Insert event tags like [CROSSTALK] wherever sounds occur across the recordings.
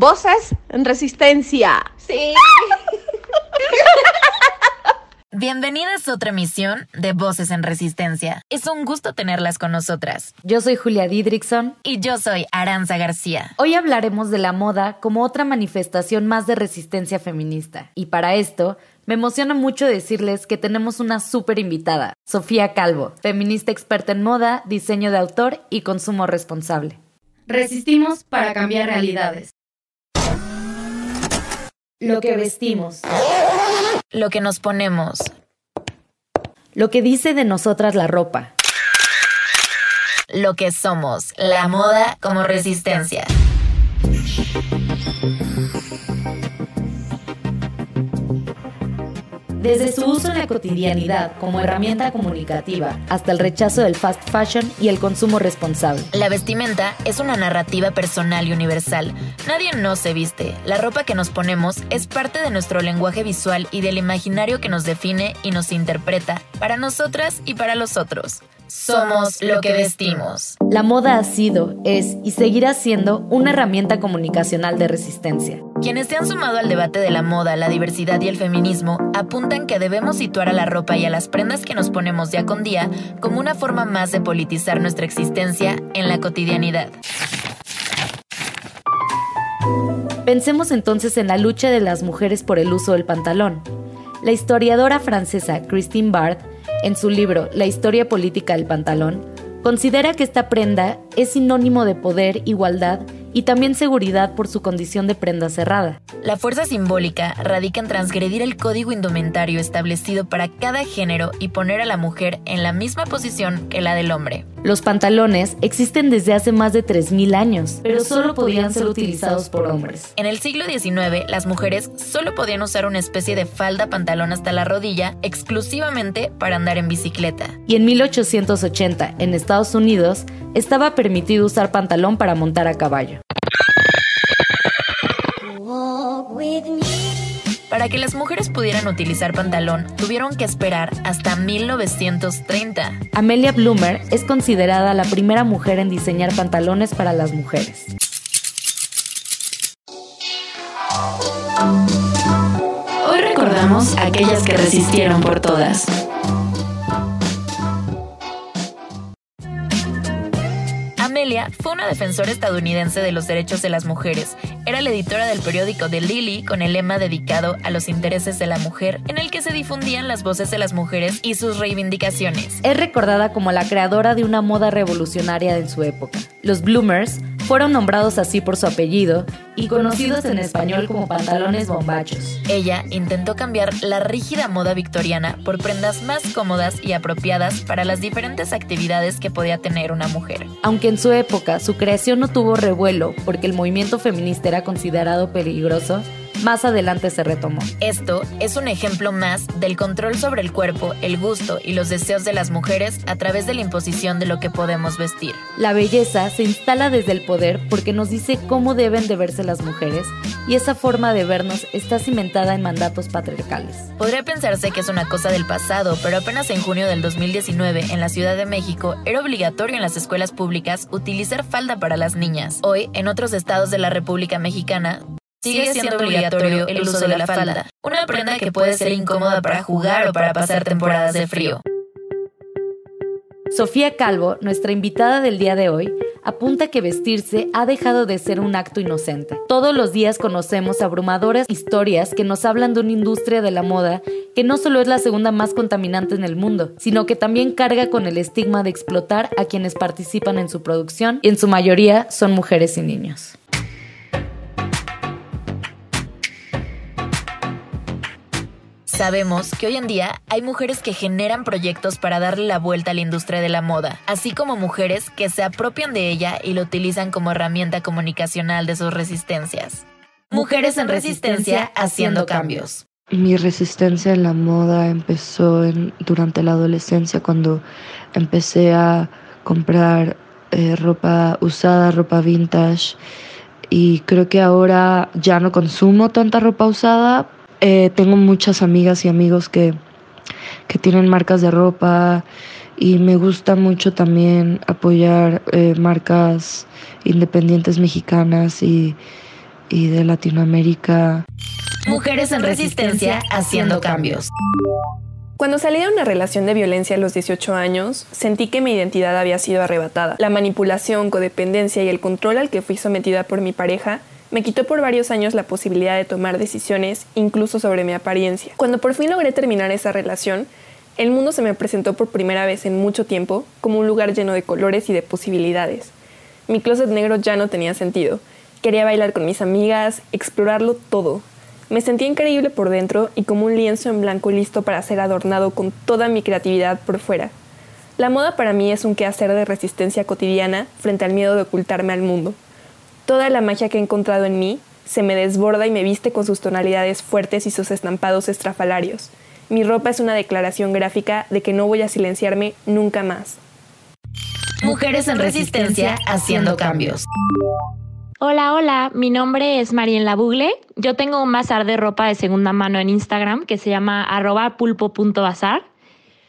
Voces en resistencia. Sí. [LAUGHS] Bienvenidas a otra emisión de Voces en Resistencia. Es un gusto tenerlas con nosotras. Yo soy Julia Didrikson. Y yo soy Aranza García. Hoy hablaremos de la moda como otra manifestación más de resistencia feminista. Y para esto, me emociona mucho decirles que tenemos una súper invitada, Sofía Calvo, feminista experta en moda, diseño de autor y consumo responsable. Resistimos para cambiar realidades. Lo que vestimos. Lo que nos ponemos. Lo que dice de nosotras la ropa. Lo que somos. La moda como resistencia. Desde su uso en la cotidianidad como herramienta comunicativa hasta el rechazo del fast fashion y el consumo responsable. La vestimenta es una narrativa personal y universal. Nadie no se viste. La ropa que nos ponemos es parte de nuestro lenguaje visual y del imaginario que nos define y nos interpreta para nosotras y para los otros. Somos lo que vestimos. La moda ha sido, es y seguirá siendo una herramienta comunicacional de resistencia. Quienes se han sumado al debate de la moda, la diversidad y el feminismo apuntan que debemos situar a la ropa y a las prendas que nos ponemos día con día como una forma más de politizar nuestra existencia en la cotidianidad. Pensemos entonces en la lucha de las mujeres por el uso del pantalón. La historiadora francesa Christine Barth en su libro La historia política del pantalón, considera que esta prenda es sinónimo de poder, igualdad y también seguridad por su condición de prenda cerrada. La fuerza simbólica radica en transgredir el código indumentario establecido para cada género y poner a la mujer en la misma posición que la del hombre. Los pantalones existen desde hace más de 3.000 años, pero solo podían ser utilizados por hombres. En el siglo XIX, las mujeres solo podían usar una especie de falda pantalón hasta la rodilla exclusivamente para andar en bicicleta. Y en 1880, en Estados Unidos, estaba permitido usar pantalón para montar a caballo. Para que las mujeres pudieran utilizar pantalón, tuvieron que esperar hasta 1930. Amelia Bloomer es considerada la primera mujer en diseñar pantalones para las mujeres. Hoy recordamos a aquellas que resistieron por todas. Fue una defensora estadounidense de los derechos de las mujeres. Era la editora del periódico The Lily con el lema dedicado a los intereses de la mujer, en el que se difundían las voces de las mujeres y sus reivindicaciones. Es recordada como la creadora de una moda revolucionaria en su época. Los Bloomers fueron nombrados así por su apellido y conocidos en español como pantalones bombachos. Ella intentó cambiar la rígida moda victoriana por prendas más cómodas y apropiadas para las diferentes actividades que podía tener una mujer. Aunque en su época su creación no tuvo revuelo porque el movimiento feminista era considerado peligroso, más adelante se retomó. Esto es un ejemplo más del control sobre el cuerpo, el gusto y los deseos de las mujeres a través de la imposición de lo que podemos vestir. La belleza se instala desde el poder porque nos dice cómo deben de verse las mujeres y esa forma de vernos está cimentada en mandatos patriarcales. Podría pensarse que es una cosa del pasado, pero apenas en junio del 2019 en la Ciudad de México era obligatorio en las escuelas públicas utilizar falda para las niñas. Hoy, en otros estados de la República Mexicana, Sigue siendo obligatorio el uso de la falda, una prenda que puede ser incómoda para jugar o para pasar temporadas de frío. Sofía Calvo, nuestra invitada del día de hoy, apunta que vestirse ha dejado de ser un acto inocente. Todos los días conocemos abrumadoras historias que nos hablan de una industria de la moda que no solo es la segunda más contaminante en el mundo, sino que también carga con el estigma de explotar a quienes participan en su producción y en su mayoría son mujeres y niños. Sabemos que hoy en día hay mujeres que generan proyectos para darle la vuelta a la industria de la moda, así como mujeres que se apropian de ella y lo utilizan como herramienta comunicacional de sus resistencias. Mujeres en resistencia haciendo cambios. Mi resistencia en la moda empezó durante la adolescencia cuando empecé a comprar eh, ropa usada, ropa vintage y creo que ahora ya no consumo tanta ropa usada. Eh, tengo muchas amigas y amigos que, que tienen marcas de ropa y me gusta mucho también apoyar eh, marcas independientes mexicanas y, y de Latinoamérica. Mujeres en resistencia haciendo cambios. Cuando salí de una relación de violencia a los 18 años, sentí que mi identidad había sido arrebatada. La manipulación, codependencia y el control al que fui sometida por mi pareja me quitó por varios años la posibilidad de tomar decisiones, incluso sobre mi apariencia. Cuando por fin logré terminar esa relación, el mundo se me presentó por primera vez en mucho tiempo como un lugar lleno de colores y de posibilidades. Mi closet negro ya no tenía sentido. Quería bailar con mis amigas, explorarlo todo, me sentía increíble por dentro y como un lienzo en blanco listo para ser adornado con toda mi creatividad por fuera. La moda para mí es un quehacer de resistencia cotidiana frente al miedo de ocultarme al mundo. Toda la magia que he encontrado en mí se me desborda y me viste con sus tonalidades fuertes y sus estampados estrafalarios. Mi ropa es una declaración gráfica de que no voy a silenciarme nunca más. Mujeres en resistencia haciendo cambios. Hola, hola, mi nombre es Mariela Bugle. Yo tengo un bazar de ropa de segunda mano en Instagram que se llama arroba pulpo.bazar.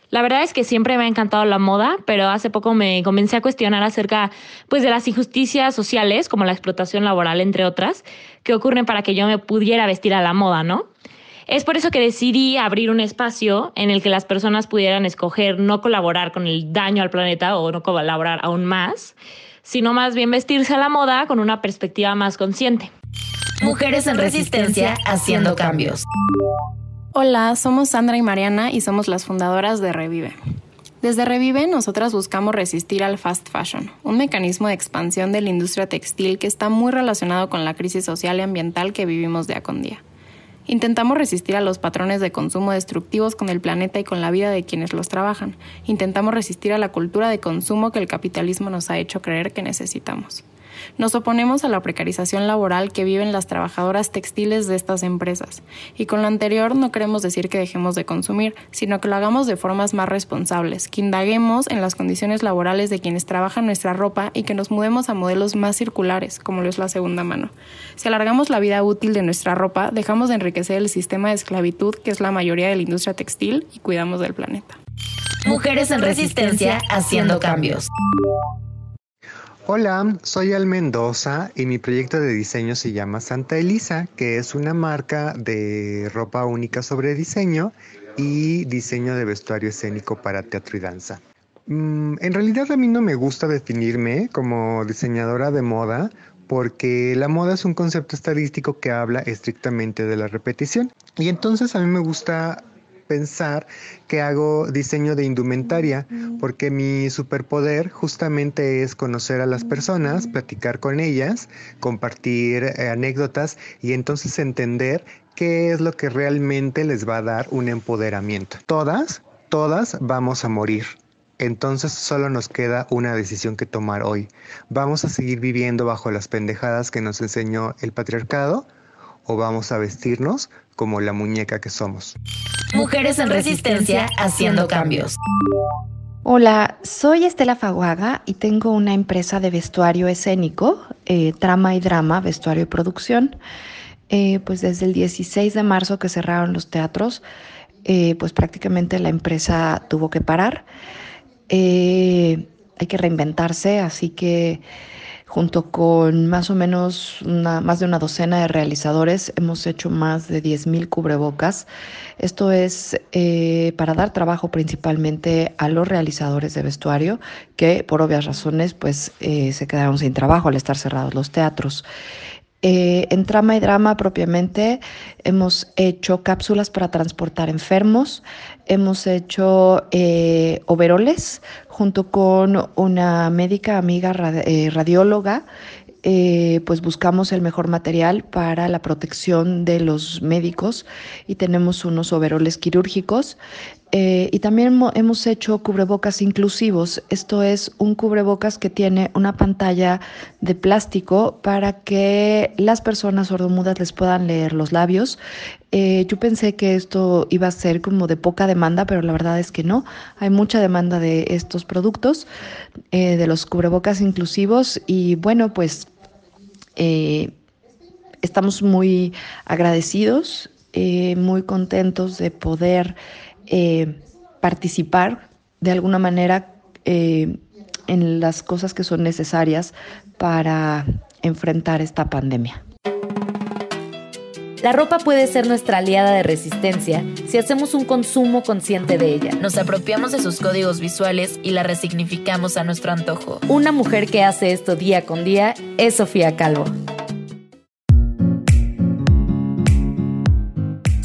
La verdad es que siempre me ha encantado la moda, pero hace poco me comencé a cuestionar acerca pues, de las injusticias sociales, como la explotación laboral, entre otras, que ocurren para que yo me pudiera vestir a la moda, ¿no? Es por eso que decidí abrir un espacio en el que las personas pudieran escoger no colaborar con el daño al planeta o no colaborar aún más, sino más bien vestirse a la moda con una perspectiva más consciente. Mujeres en resistencia haciendo cambios. Hola, somos Sandra y Mariana y somos las fundadoras de Revive. Desde Revive, nosotras buscamos resistir al fast fashion, un mecanismo de expansión de la industria textil que está muy relacionado con la crisis social y ambiental que vivimos día con día. Intentamos resistir a los patrones de consumo destructivos con el planeta y con la vida de quienes los trabajan. Intentamos resistir a la cultura de consumo que el capitalismo nos ha hecho creer que necesitamos. Nos oponemos a la precarización laboral que viven las trabajadoras textiles de estas empresas. Y con lo anterior no queremos decir que dejemos de consumir, sino que lo hagamos de formas más responsables, que indaguemos en las condiciones laborales de quienes trabajan nuestra ropa y que nos mudemos a modelos más circulares, como lo es la segunda mano. Si alargamos la vida útil de nuestra ropa, dejamos de enriquecer el sistema de esclavitud que es la mayoría de la industria textil y cuidamos del planeta. Mujeres en resistencia haciendo cambios. Hola, soy Al Mendoza y mi proyecto de diseño se llama Santa Elisa, que es una marca de ropa única sobre diseño y diseño de vestuario escénico para teatro y danza. Mm, en realidad a mí no me gusta definirme como diseñadora de moda porque la moda es un concepto estadístico que habla estrictamente de la repetición. Y entonces a mí me gusta pensar que hago diseño de indumentaria, porque mi superpoder justamente es conocer a las personas, platicar con ellas, compartir eh, anécdotas y entonces entender qué es lo que realmente les va a dar un empoderamiento. Todas, todas vamos a morir. Entonces solo nos queda una decisión que tomar hoy. ¿Vamos a seguir viviendo bajo las pendejadas que nos enseñó el patriarcado? ¿O vamos a vestirnos como la muñeca que somos. Mujeres en resistencia haciendo cambios. Hola, soy Estela Faguaga y tengo una empresa de vestuario escénico, eh, Trama y Drama, Vestuario y Producción. Eh, pues desde el 16 de marzo que cerraron los teatros, eh, pues prácticamente la empresa tuvo que parar. hay que reinventarse, así que junto con más o menos una, más de una docena de realizadores, hemos hecho más de 10.000 cubrebocas. Esto es eh, para dar trabajo principalmente a los realizadores de vestuario que por obvias razones pues eh, se quedaron sin trabajo al estar cerrados los teatros. Eh, en trama y drama propiamente hemos hecho cápsulas para transportar enfermos, hemos hecho eh, overoles junto con una médica amiga eh, radióloga. Eh, pues buscamos el mejor material para la protección de los médicos y tenemos unos overoles quirúrgicos eh, y también hemos hecho cubrebocas inclusivos. Esto es un cubrebocas que tiene una pantalla de plástico para que las personas sordomudas les puedan leer los labios. Eh, yo pensé que esto iba a ser como de poca demanda, pero la verdad es que no. Hay mucha demanda de estos productos, eh, de los cubrebocas inclusivos. Y bueno, pues estamos muy agradecidos, muy contentos de poder eh, participar de alguna manera eh, en las cosas que son necesarias para enfrentar esta pandemia. La ropa puede ser nuestra aliada de resistencia si hacemos un consumo consciente de ella. Nos apropiamos de sus códigos visuales y la resignificamos a nuestro antojo. Una mujer que hace esto día con día es Sofía Calvo.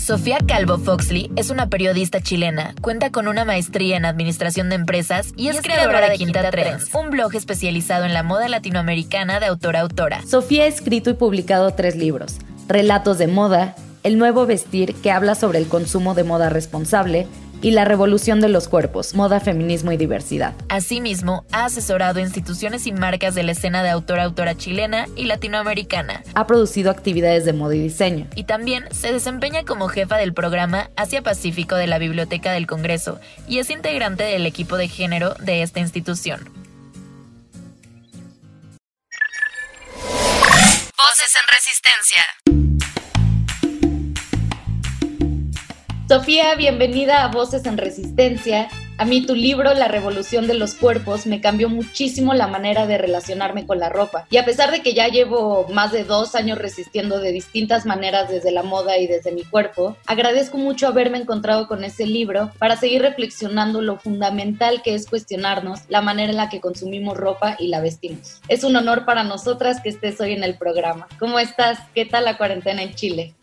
Sofía Calvo Foxley es una periodista chilena, cuenta con una maestría en administración de empresas y es, creadora, de Quinta Trends, un blog especializado en la moda latinoamericana de autora a autora. Sofía ha escrito y publicado tres libros, Relatos de Moda, El Nuevo Vestir, que habla sobre el consumo de moda responsable, y la revolución de los cuerpos, moda, feminismo y diversidad. Asimismo, ha asesorado instituciones y marcas de la escena de autora-autora chilena y latinoamericana. Ha producido actividades de moda y diseño. Y también se desempeña como jefa del programa Asia Pacífico de la Biblioteca del Congreso y es integrante del equipo de género de esta institución. Voces en Resistencia. Sofía, bienvenida a Voces en Resistencia. A mí tu libro, La Revolución de los Cuerpos, me cambió muchísimo la manera de relacionarme con la ropa. Y a pesar de que ya llevo más de dos años resistiendo de distintas maneras desde la moda y desde mi cuerpo, agradezco mucho haberme encontrado con ese libro para seguir reflexionando lo fundamental que es cuestionarnos la manera en la que consumimos ropa y la vestimos. Es un honor para nosotras que estés hoy en el programa. ¿Cómo estás? ¿Qué tal la cuarentena en Chile?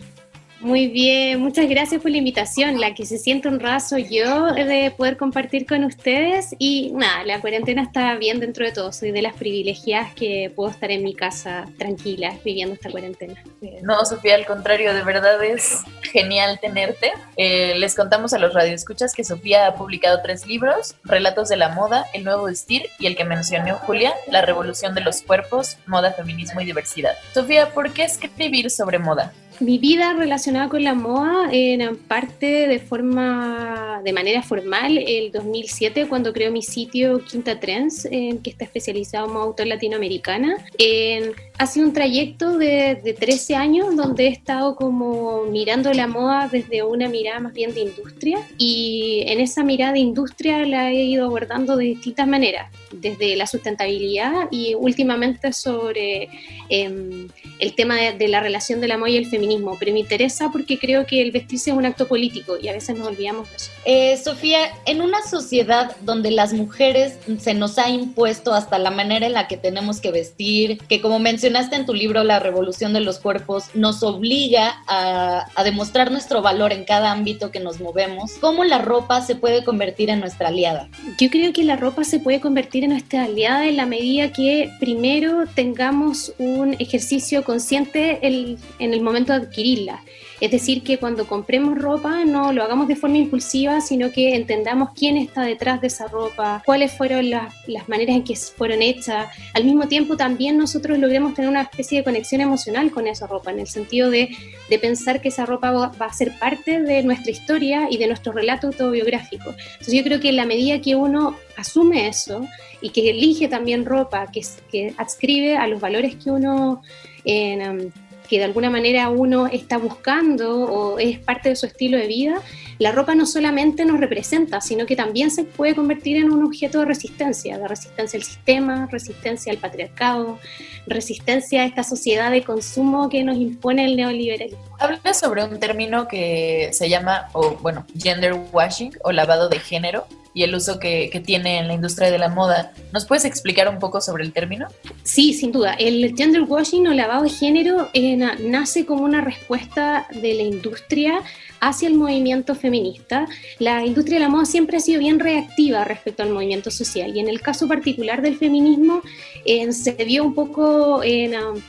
Muy bien, muchas gracias por la invitación. La que se siente honrada soy yo de poder compartir con ustedes. Y nada, la cuarentena está bien dentro de todo. Soy de las privilegiadas que puedo estar en mi casa tranquila viviendo esta cuarentena. No, Sofía, al contrario, de verdad es genial tenerte. Eh, les contamos a los radioescuchas que Sofía ha publicado tres libros: Relatos de la moda, El nuevo vestir y el que mencionó Julia, La revolución de los cuerpos, moda, feminismo y diversidad. Sofía, ¿por qué escribir sobre moda? Mi vida relacionada con la moda en parte de forma, de manera formal, el 2007 cuando creo mi sitio Quinta Trends, que está especializado en moda autor latinoamericana. En, ha sido un trayecto de, de 13 años donde he estado como mirando la moda desde una mirada más bien de industria y en esa mirada de industria la he ido abordando de distintas maneras, desde la sustentabilidad y últimamente sobre em, el tema de, de la relación de la moda y el feminismo pero me interesa porque creo que el vestirse es un acto político y a veces nos olvidamos de eso. Eh, Sofía, en una sociedad donde las mujeres se nos ha impuesto hasta la manera en la que tenemos que vestir, que como mencionaste en tu libro La Revolución de los Cuerpos, nos obliga a, a demostrar nuestro valor en cada ámbito que nos movemos, ¿cómo la ropa se puede convertir en nuestra aliada? Yo creo que la ropa se puede convertir en nuestra aliada en la medida que primero tengamos un ejercicio consciente en el momento de adquirirla. Es decir, que cuando compremos ropa no lo hagamos de forma impulsiva, sino que entendamos quién está detrás de esa ropa, cuáles fueron las, maneras en que fueron hechas. Al mismo tiempo también nosotros logremos tener una especie de conexión emocional con esa ropa, en el sentido de, pensar que esa ropa va, a ser parte de nuestra historia y de nuestro relato autobiográfico. Entonces yo creo que en la medida que uno asume eso y que elige también ropa que, que adscribe a los valores que uno... Eh, que de alguna manera uno está buscando o es parte de su estilo de vida, la ropa no solamente nos representa, sino que también se puede convertir en un objeto de resistencia, de resistencia al sistema, resistencia al patriarcado, resistencia a esta sociedad de consumo que nos impone el neoliberalismo. Habla sobre un término que se llama, bueno, gender washing o lavado de género. Y el uso que, que, tiene en la industria de la moda. ¿Nos puedes explicar un poco sobre el término? Sí, sin duda. El gender washing o lavado de género eh, nace como una respuesta de la industria hacia el movimiento feminista. La industria de la moda siempre ha sido bien reactiva respecto al movimiento social y en el caso particular del feminismo eh, se vio un poco en... Um,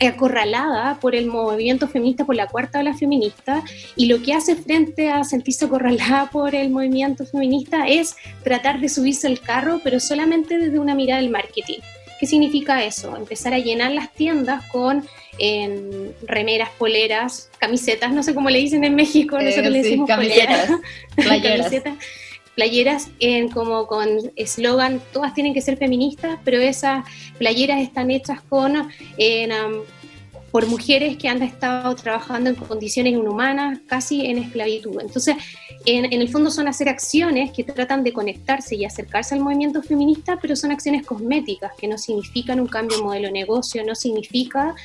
acorralada por el movimiento feminista, por la cuarta ola feminista, y lo que hace frente a sentirse acorralada por el movimiento feminista es tratar de subirse al carro, pero solamente desde una mirada del marketing. ¿Qué significa eso? Empezar a llenar las tiendas con remeras, poleras, camisetas, no sé cómo le dicen en México, nosotros le decimos camisetas, [LAUGHS] playeras. Playeras en, como con eslogan, todas tienen que ser feministas, pero esas playeras están hechas con en, por mujeres que han estado trabajando en condiciones inhumanas, casi en esclavitud. Entonces, en, en, el fondo son hacer acciones que tratan de conectarse y acercarse al movimiento feminista, pero son acciones cosméticas, que no significan un cambio de modelo de negocio, no significa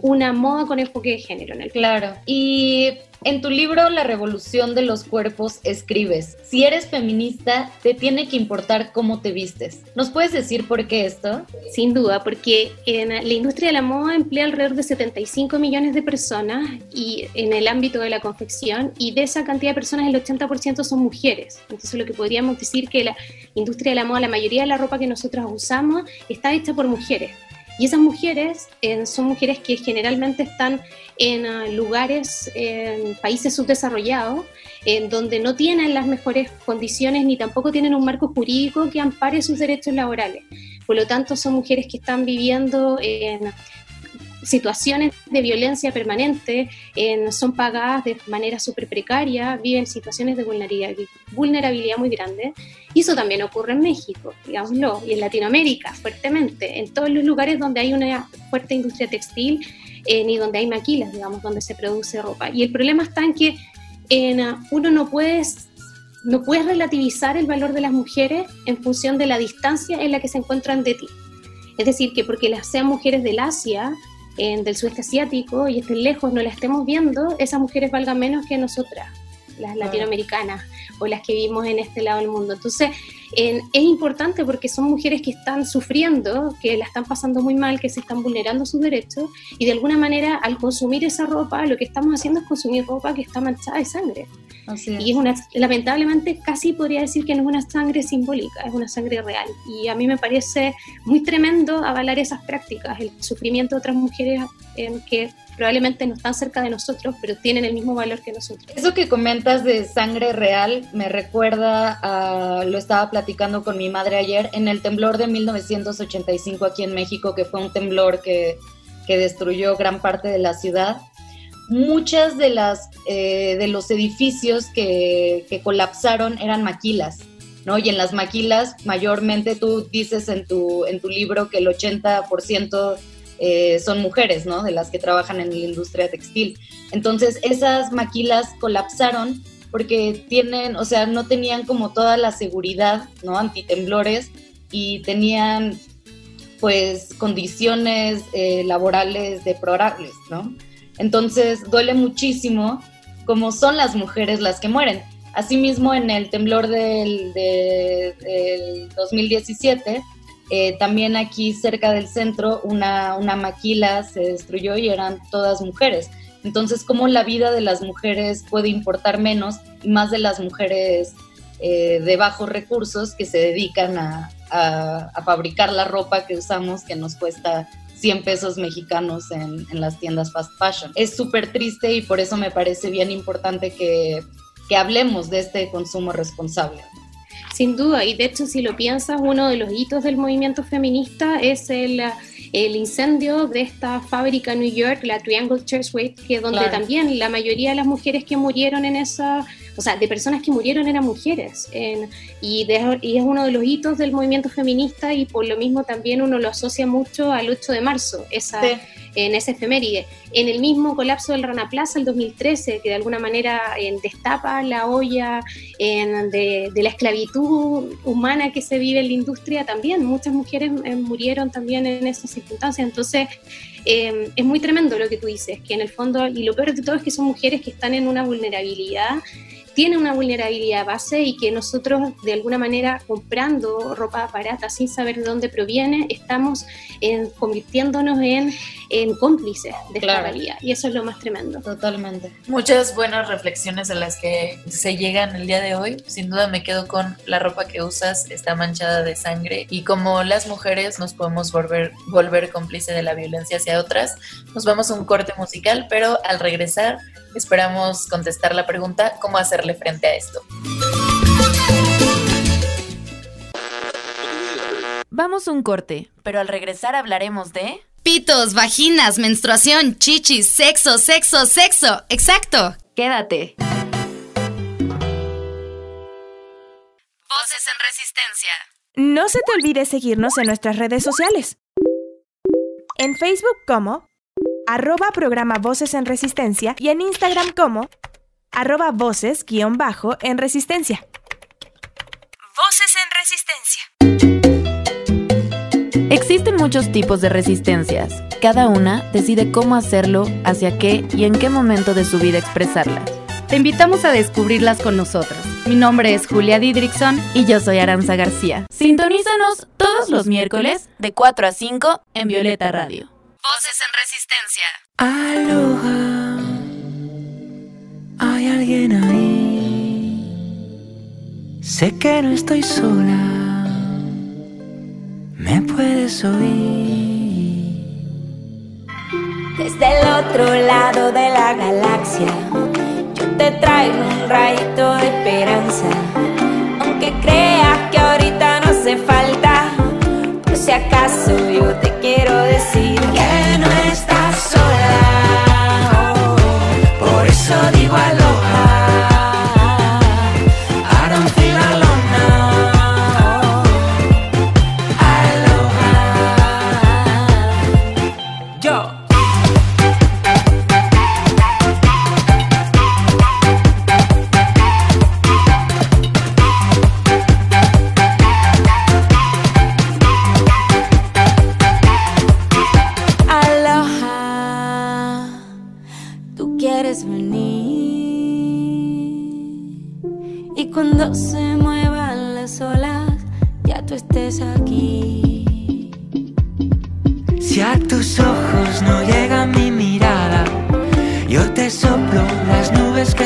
una moda con enfoque de género en el Claro. Y en tu libro La revolución de los cuerpos escribes, si eres feminista, te tiene que importar cómo te vistes. ¿Nos puedes decir por qué esto? Sin duda, porque en la industria de la moda emplea alrededor de 75 millones de personas y en el ámbito de la confección y de esa cantidad de personas el 80% son mujeres. Entonces lo que podríamos decir que la industria de la moda, la mayoría de la ropa que nosotros usamos está hecha por mujeres. Y esas mujeres son mujeres que generalmente están en ah, lugares, en países subdesarrollados, en donde no tienen las mejores condiciones ni tampoco tienen un marco jurídico que ampare sus derechos laborales. Por lo tanto, son mujeres que están viviendo en situaciones de violencia permanente, son pagadas de manera súper precaria, viven situaciones de vulnerabilidad, vulnerabilidad muy grande. Y eso también ocurre en México, digámoslo, y en Latinoamérica fuertemente, en todos los lugares donde hay una fuerte industria textil eh, ni donde hay maquilas, digamos, donde se produce ropa. Y el problema está en que en, uno no puede no puedes relativizar el valor de las mujeres en función de la distancia en la que se encuentran de ti. Es decir, que porque las sean mujeres del Asia, del sudeste asiático y estén lejos, no la estemos viendo, esas mujeres valgan menos que nosotras, las latinoamericanas o las que vivimos en este lado del mundo. Entonces, es importante porque son mujeres que están sufriendo, que la están pasando muy mal, que se están vulnerando sus derechos y de alguna manera al consumir esa ropa lo que estamos haciendo es consumir ropa que está manchada de sangre. Y es una, lamentablemente casi podría decir que no es una sangre simbólica, es una sangre real. Y a mí me parece muy tremendo avalar esas prácticas, el sufrimiento de otras mujeres en que probablemente no están cerca de nosotros, pero tienen el mismo valor que nosotros. Eso que comentas de sangre real me recuerda a, lo estaba platicando con mi madre ayer, en el temblor de 1985 aquí en México, que fue un temblor que, que destruyó gran parte de la ciudad. Muchas de las eh, de los edificios que, que colapsaron eran maquilas. ¿no? Y en las maquilas, mayormente tú dices en tu, en tu libro que el 80% eh, son mujeres, ¿no? De las que trabajan en la industria textil. Entonces, esas maquilas colapsaron porque tienen, o sea, no tenían como toda la seguridad, ¿no? Antitemblores y tenían, pues, condiciones eh, laborales deplorables, ¿no? Entonces, duele muchísimo como son las mujeres las que mueren. Asimismo, en el temblor del, del 2017, eh, también aquí cerca del centro una, una maquila se destruyó y eran todas mujeres. Entonces, ¿cómo la vida de las mujeres puede importar menos y más de las mujeres eh, de bajos recursos que se dedican a, a, fabricar la ropa que usamos que nos cuesta 100 pesos mexicanos en, en las tiendas fast fashion? Es súper triste y por eso me parece bien importante que, que hablemos de este consumo responsable. Sin duda, y de hecho si lo piensas, uno de los hitos del movimiento feminista es el, el incendio de esta fábrica en New York, la Triangle Churchway, que donde también la mayoría de las mujeres que murieron en esa, o sea, de personas que murieron eran mujeres. y, y, es uno de los hitos del movimiento feminista y por lo mismo también uno lo asocia mucho al 8 de marzo, esa en esa efeméride. En el mismo colapso del Rana Plaza, el 2013, que de alguna manera destapa la olla de, la esclavitud humana que se vive en la industria, también muchas mujeres eh, murieron también en esas circunstancias. Entonces, eh, es muy tremendo lo que tú dices, que en el fondo, y lo peor de todo es que son mujeres que están en una vulnerabilidad tiene una vulnerabilidad base y que nosotros de alguna manera comprando ropa barata sin saber de dónde proviene, estamos convirtiéndonos en, en cómplices de esta realidad. Y eso es lo más tremendo. Totalmente. Muchas buenas reflexiones a las que se llegan el día de hoy. Sin duda me quedo con la ropa que usas está manchada de sangre y como las mujeres nos podemos volver, volver cómplice de la violencia hacia otras. Nos vamos a un corte musical, pero al regresar esperamos contestar la pregunta, ¿cómo hacerle frente a esto? Vamos a un corte, pero al regresar hablaremos de... Pitos, vaginas, menstruación, chichis, sexo, sexo, sexo. Exacto. Quédate. Voces en resistencia. No se te olvide seguirnos en nuestras redes sociales. En Facebook como arroba programa Voces en Resistencia y en Instagram como arroba voces guion bajo en Resistencia. Voces en Resistencia. Existen muchos tipos de resistencias. Cada una decide cómo hacerlo, hacia qué y en qué momento de su vida expresarlas. Te invitamos a descubrirlas con nosotros. Mi nombre es Julia Didrickson y yo soy Aranza García. Sintonízanos todos los miércoles de 4 a 5 en Violeta Radio. Voces en Resistencia. Aloha. Hay alguien ahí. Sé que no estoy sola. Me puedes oír. Desde el otro lado de la galaxia, yo te traigo un rayito de esperanza. Aunque creas que ahorita no hace falta, por si acaso yo te quiero decir que eso cuando se muevan las olas ya tú estés aquí. Si a tus ojos no llega mi mirada, yo te soplo las nubes que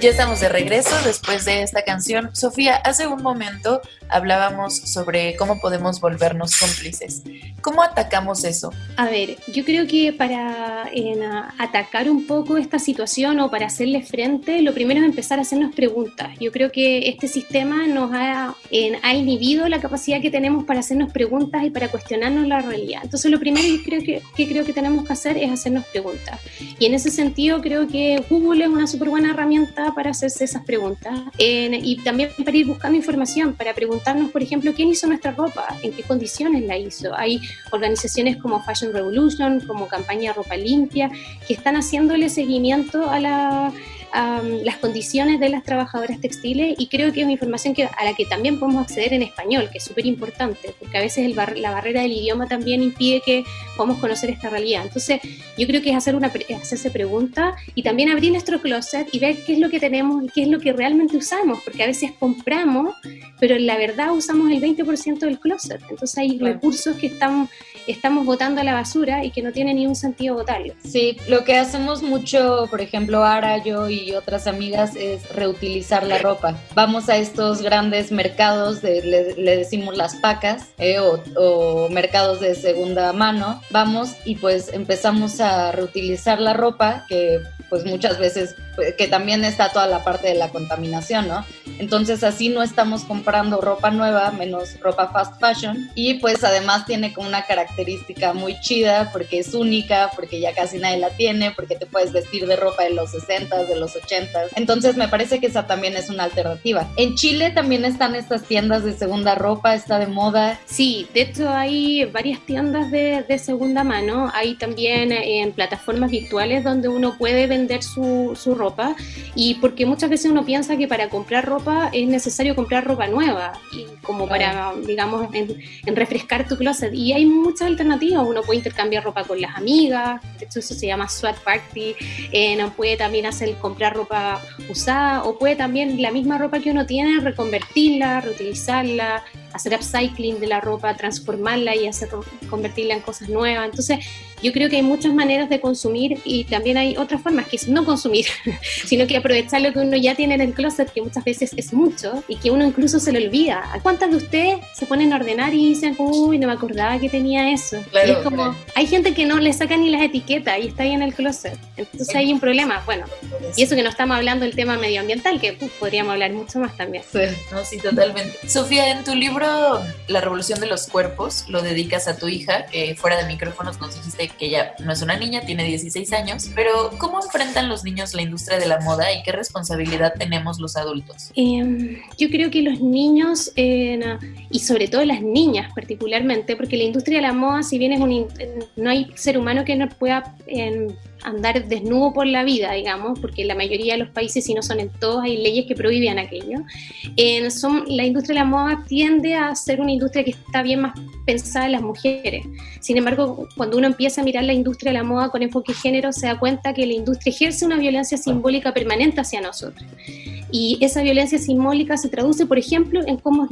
Ya estamos de regreso después de esta canción. Sofía, hace un momento hablábamos sobre cómo podemos volvernos cómplices. ¿Cómo atacamos eso? A ver, yo creo que para a- atacar un poco esta situación o para hacerle frente, lo primero es empezar a hacernos preguntas. Yo creo que este sistema nos ha, ha inhibido la capacidad que tenemos para hacernos preguntas y para cuestionarnos la realidad. Entonces, lo primero que creo que, que creo que tenemos que hacer es hacernos preguntas. Y en ese sentido, creo que Google es una súper buena herramienta para hacerse esas preguntas En- y también para ir buscando información, para preguntarnos, por ejemplo, quién hizo nuestra ropa, en qué condiciones la hizo. Hay organizaciones como Fashion Revolution, como Campaña Ropa Limpia, que están haciéndole seguimiento a la um, las condiciones de las trabajadoras textiles y creo que es una información que, a la que también podemos acceder en español, que es súper importante, porque a veces el bar- la barrera del idioma también impide que podamos conocer esta realidad. Entonces, yo creo que es hacer una, pre- es hacerse preguntas y también abrir nuestro closet y ver qué es lo que tenemos y qué es lo que realmente usamos, porque a veces compramos, pero en la verdad usamos el 20% del closet. Entonces, hay recursos que están, estamos botando a la basura y que no tiene ningún sentido botarlos. Sí, lo que hacemos mucho, por ejemplo, Ara, yo y otras amigas, es reutilizar la ropa. Vamos a estos grandes mercados, de, le, decimos las pacas, eh, o mercados de segunda mano, vamos y pues empezamos a reutilizar la ropa, que pues muchas veces, pues, que también está toda la parte de la contaminación, ¿no? Entonces así no estamos comprando ropa nueva, menos ropa fast fashion. Y pues además tiene como una característica muy chida porque es única, porque ya casi nadie la tiene, porque te puedes vestir de ropa de los 60, de los 80. Entonces me parece que esa también es una alternativa. En Chile también están estas tiendas de segunda ropa, está de moda. Sí, de hecho hay varias tiendas de, de segunda mano. Hay también eh, en plataformas virtuales donde uno puede vender su, su ropa y porque muchas veces uno piensa que para comprar ropa es necesario comprar ropa nueva y como para, digamos, en, refrescar tu closet. Y hay muchas alternativas. Uno puede intercambiar ropa con las amigas, de hecho eso se llama swap party. Eh, no puede también hacer comprar ropa usada o puede también la misma ropa que uno tiene reconvertirla, reutilizarla, hacer upcycling de la ropa, transformarla y hacer convertirla en cosas nuevas. Entonces, yo creo que hay muchas maneras de consumir y también hay otras formas que es no consumir, [LAUGHS] sino que aprovechar lo que uno ya tiene en el closet, que muchas veces es mucho y que uno incluso se lo olvida. ¿Cuántas de ustedes se ponen a ordenar y dicen, uy, no me acordaba que tenía eso? es como, hay gente que no le saca ni las etiquetas y está ahí en el closet. Entonces hay un problema. Bueno, y eso que no estamos hablando del tema medioambiental, que podríamos hablar mucho más también. Sí, no, sí, totalmente. Sofía, en tu libro La revolución de los cuerpos, lo dedicas a tu hija, que fuera de micrófonos nos dijiste que ella no es una niña, tiene 16 años, pero ¿cómo enfrentan los niños la industria de la moda y qué responsabilidad tenemos los adultos? Em, yo creo que los niños, y sobre todo las niñas particularmente, porque la industria de la moda, si bien es un, no hay ser humano que no pueda em, andar desnudo por la vida, digamos, porque en la mayoría de los países, si no son en todos, hay leyes que prohíben aquello. son, la industria de la moda tiende a ser una industria que está bien más pensada en las mujeres. Sin embargo, cuando uno empieza a mirar la industria de la moda con enfoque género, se da cuenta que la industria ejerce una violencia simbólica permanente hacia nosotros. Y esa violencia simbólica se traduce, por ejemplo, en cómo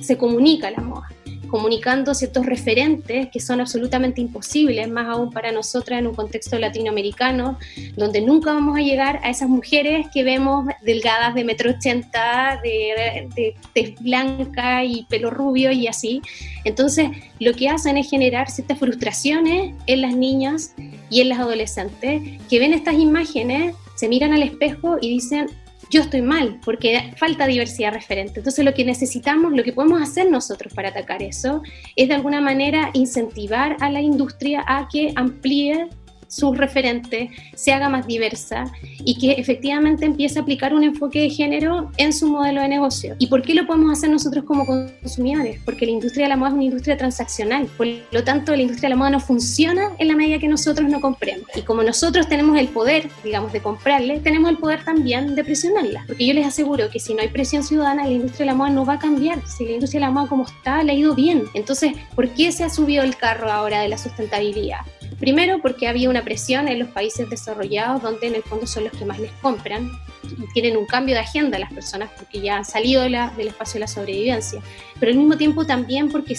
se comunica la moda comunicando ciertos referentes que son absolutamente imposibles, más aún para nosotras en un contexto latinoamericano, donde nunca vamos a llegar a esas mujeres que vemos delgadas de metro ochenta, de, de tez blanca y pelo rubio y así. Entonces, lo que hacen es generar ciertas frustraciones en las niñas y en las adolescentes que ven estas imágenes, se miran al espejo y dicen, yo estoy mal, porque falta diversidad referente. Entonces lo que necesitamos, lo que podemos hacer nosotros para atacar eso, es de alguna manera incentivar a la industria a que amplíe sus referentes, se haga más diversa y que efectivamente empiece a aplicar un enfoque de género en su modelo de negocio. ¿Y por qué lo podemos hacer nosotros como consumidores? Porque la industria de la moda es una industria transaccional, por lo tanto la industria de la moda no funciona en la medida que nosotros no compremos. Y como nosotros tenemos el poder, digamos, de comprarle, tenemos el poder también de presionarla. Porque yo les aseguro que si no hay presión ciudadana, la industria de la moda no va a cambiar. Si la industria de la moda como está, le ha ido bien. Entonces, ¿por qué se ha subido el carro ahora de la sustentabilidad? Primero porque había una presión en los países desarrollados donde en el fondo son los que más les compran y tienen un cambio de agenda las personas porque ya han salido del espacio de la sobrevivencia, pero al mismo tiempo también porque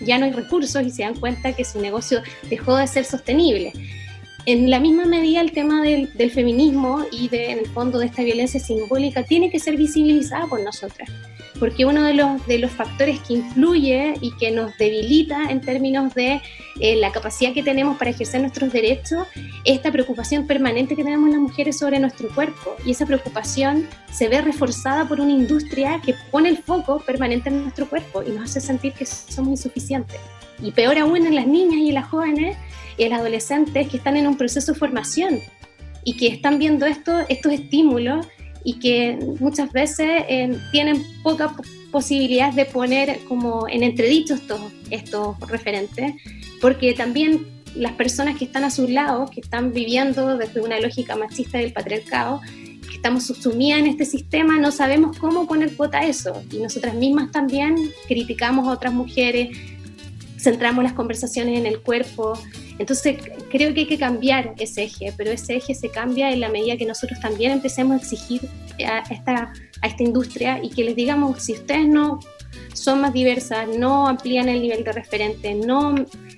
ya no hay recursos y se dan cuenta que su negocio dejó de ser sostenible. En la misma medida el tema del, feminismo y de, en el fondo de esta violencia simbólica tiene que ser visibilizado por nosotras porque uno de los, de los factores que influye y que nos debilita en términos de eh, la capacidad que tenemos para ejercer nuestros derechos es esta preocupación permanente que tenemos las mujeres sobre nuestro cuerpo. Y esa preocupación se ve reforzada por una industria que pone el foco permanente en nuestro cuerpo y nos hace sentir que somos insuficientes. Y peor aún en las niñas y en las jóvenes en las adolescentes que están en un proceso de formación y que están viendo esto, estos estímulos y que muchas veces eh, tienen poca posibilidad de poner como en entredicho estos, estos referentes, porque también las personas que están a su lado, que están viviendo desde una lógica machista del patriarcado, que estamos subsumidas en este sistema, no sabemos cómo poner cuota a eso. Y nosotras mismas también criticamos a otras mujeres, centramos las conversaciones en el cuerpo, entonces creo que hay que cambiar ese eje, pero ese eje se cambia en la medida que nosotros también empecemos a exigir a esta, a esta industria y que les digamos, si ustedes no son más diversas, no amplían el nivel de referente, no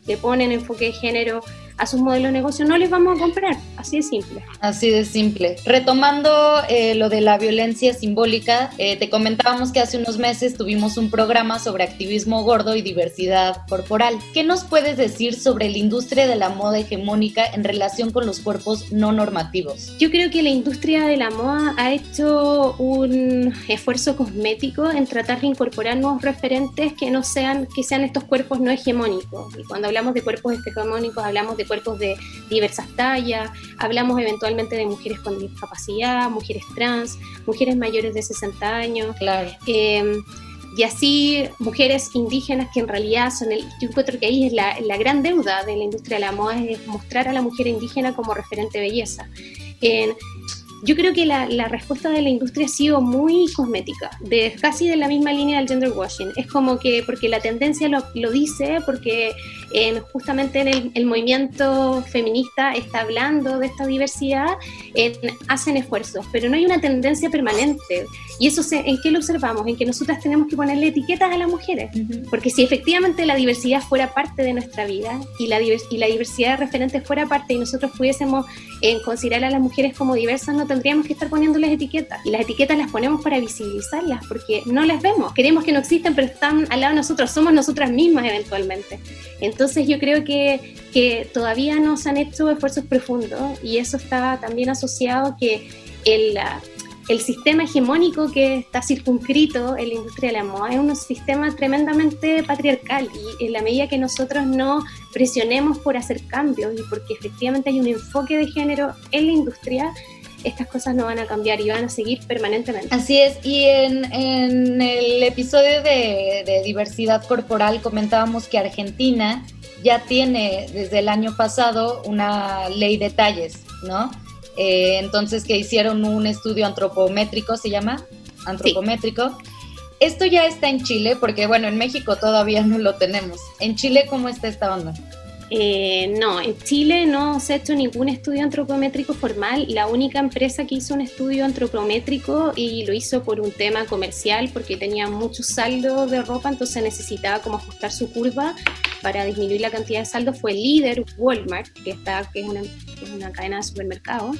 le ponen enfoque de género a sus modelos de negocio, no les vamos a comprar. Así de simple. Así de simple. Retomando eh, lo de la violencia simbólica, eh, te comentábamos que hace unos meses tuvimos un programa sobre activismo gordo y diversidad corporal. ¿Qué nos puedes decir sobre la industria de la moda hegemónica en relación con los cuerpos no normativos? Yo creo que la industria de la moda ha hecho un esfuerzo cosmético en tratar de incorporar nuevos referentes que no sean, que sean estos cuerpos no hegemónicos. Y cuando hablamos de cuerpos hegemónicos, hablamos de cuerpos de diversas tallas, hablamos eventualmente de mujeres con discapacidad, mujeres trans, mujeres mayores de 60 años. Claro. Eh, y así mujeres indígenas que en realidad son el, yo encuentro que ahí es la, la, gran deuda de la industria de la moda, es mostrar a la mujer indígena como referente de belleza. En, yo creo que la, la, respuesta de la industria ha sido muy cosmética, de, casi de la misma línea del gender washing. Es como que, porque la tendencia lo, lo dice, porque en, justamente en el, el, movimiento feminista está hablando de esta diversidad, en, hacen esfuerzos, pero no hay una tendencia permanente. ¿Y eso se, en qué lo observamos? En que nosotras tenemos que ponerle etiquetas a las mujeres. Uh -huh. Porque si efectivamente la diversidad fuera parte de nuestra vida y la, y la diversidad de referentes fuera parte y nosotros pudiésemos en considerar a las mujeres como diversas, no tendríamos que estar poniéndoles etiquetas. Y las etiquetas las ponemos para visibilizarlas, porque no las vemos. Queremos que no existen, pero están al lado de nosotros. Somos nosotras mismas eventualmente. Entonces yo creo que, que todavía no se han hecho esfuerzos profundos y eso está también asociado que el, el sistema hegemónico que está circunscrito en la industria de la moda es un sistema tremendamente patriarcal y en la medida que nosotros no presionemos por hacer cambios y porque efectivamente hay un enfoque de género en la industria, estas cosas no van a cambiar y van a seguir permanentemente. Así es, y en, en el episodio de, de, diversidad corporal comentábamos que Argentina ya tiene desde el año pasado una ley de talles, ¿no? Eh, entonces que hicieron un estudio antropométrico, se llama, antropométrico. Sí. Esto ya está en Chile, porque bueno, en México todavía no lo tenemos. ¿En Chile cómo está esta onda? Eh, no, en Chile no se ha hecho ningún estudio antropométrico formal. La única empresa que hizo un estudio antropométrico y lo hizo por un tema comercial, porque tenía mucho saldo de ropa, entonces necesitaba como ajustar su curva para disminuir la cantidad de saldo, fue líder Walmart, que, está, que es una cadena de supermercados.